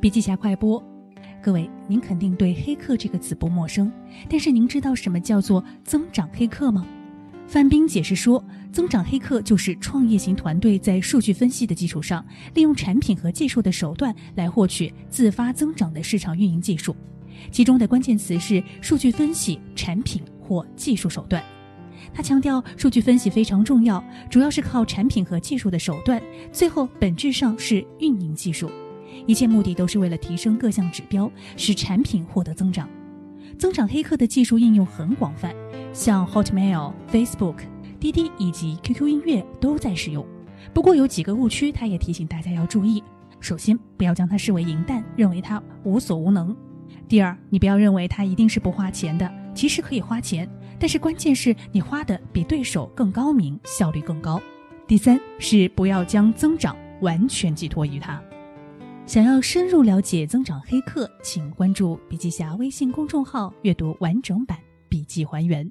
笔记侠快播，各位，您肯定对“黑客”这个词不陌生，但是您知道什么叫做增长黑客吗？范冰解释说，增长黑客就是创业型团队在数据分析的基础上，利用产品和技术的手段来获取自发增长的市场运营技术，其中的关键词是数据分析、产品或技术手段。他强调，数据分析非常重要，主要是靠产品和技术的手段，最后本质上是运营技术，一切目的都是为了提升各项指标，使产品获得增长。增长黑客的技术应用很广泛。像 Hotmail、Facebook、滴滴以及 QQ 音乐都在使用，不过有几个误区，他也提醒大家要注意。首先，不要将它视为银弹，认为它无所无能；第二，你不要认为它一定是不花钱的，其实可以花钱，但是关键是你花的比对手更高明，效率更高；第三是不要将增长完全寄托于它。想要深入了解增长黑客，请关注笔记侠微信公众号，阅读完整版笔记还原。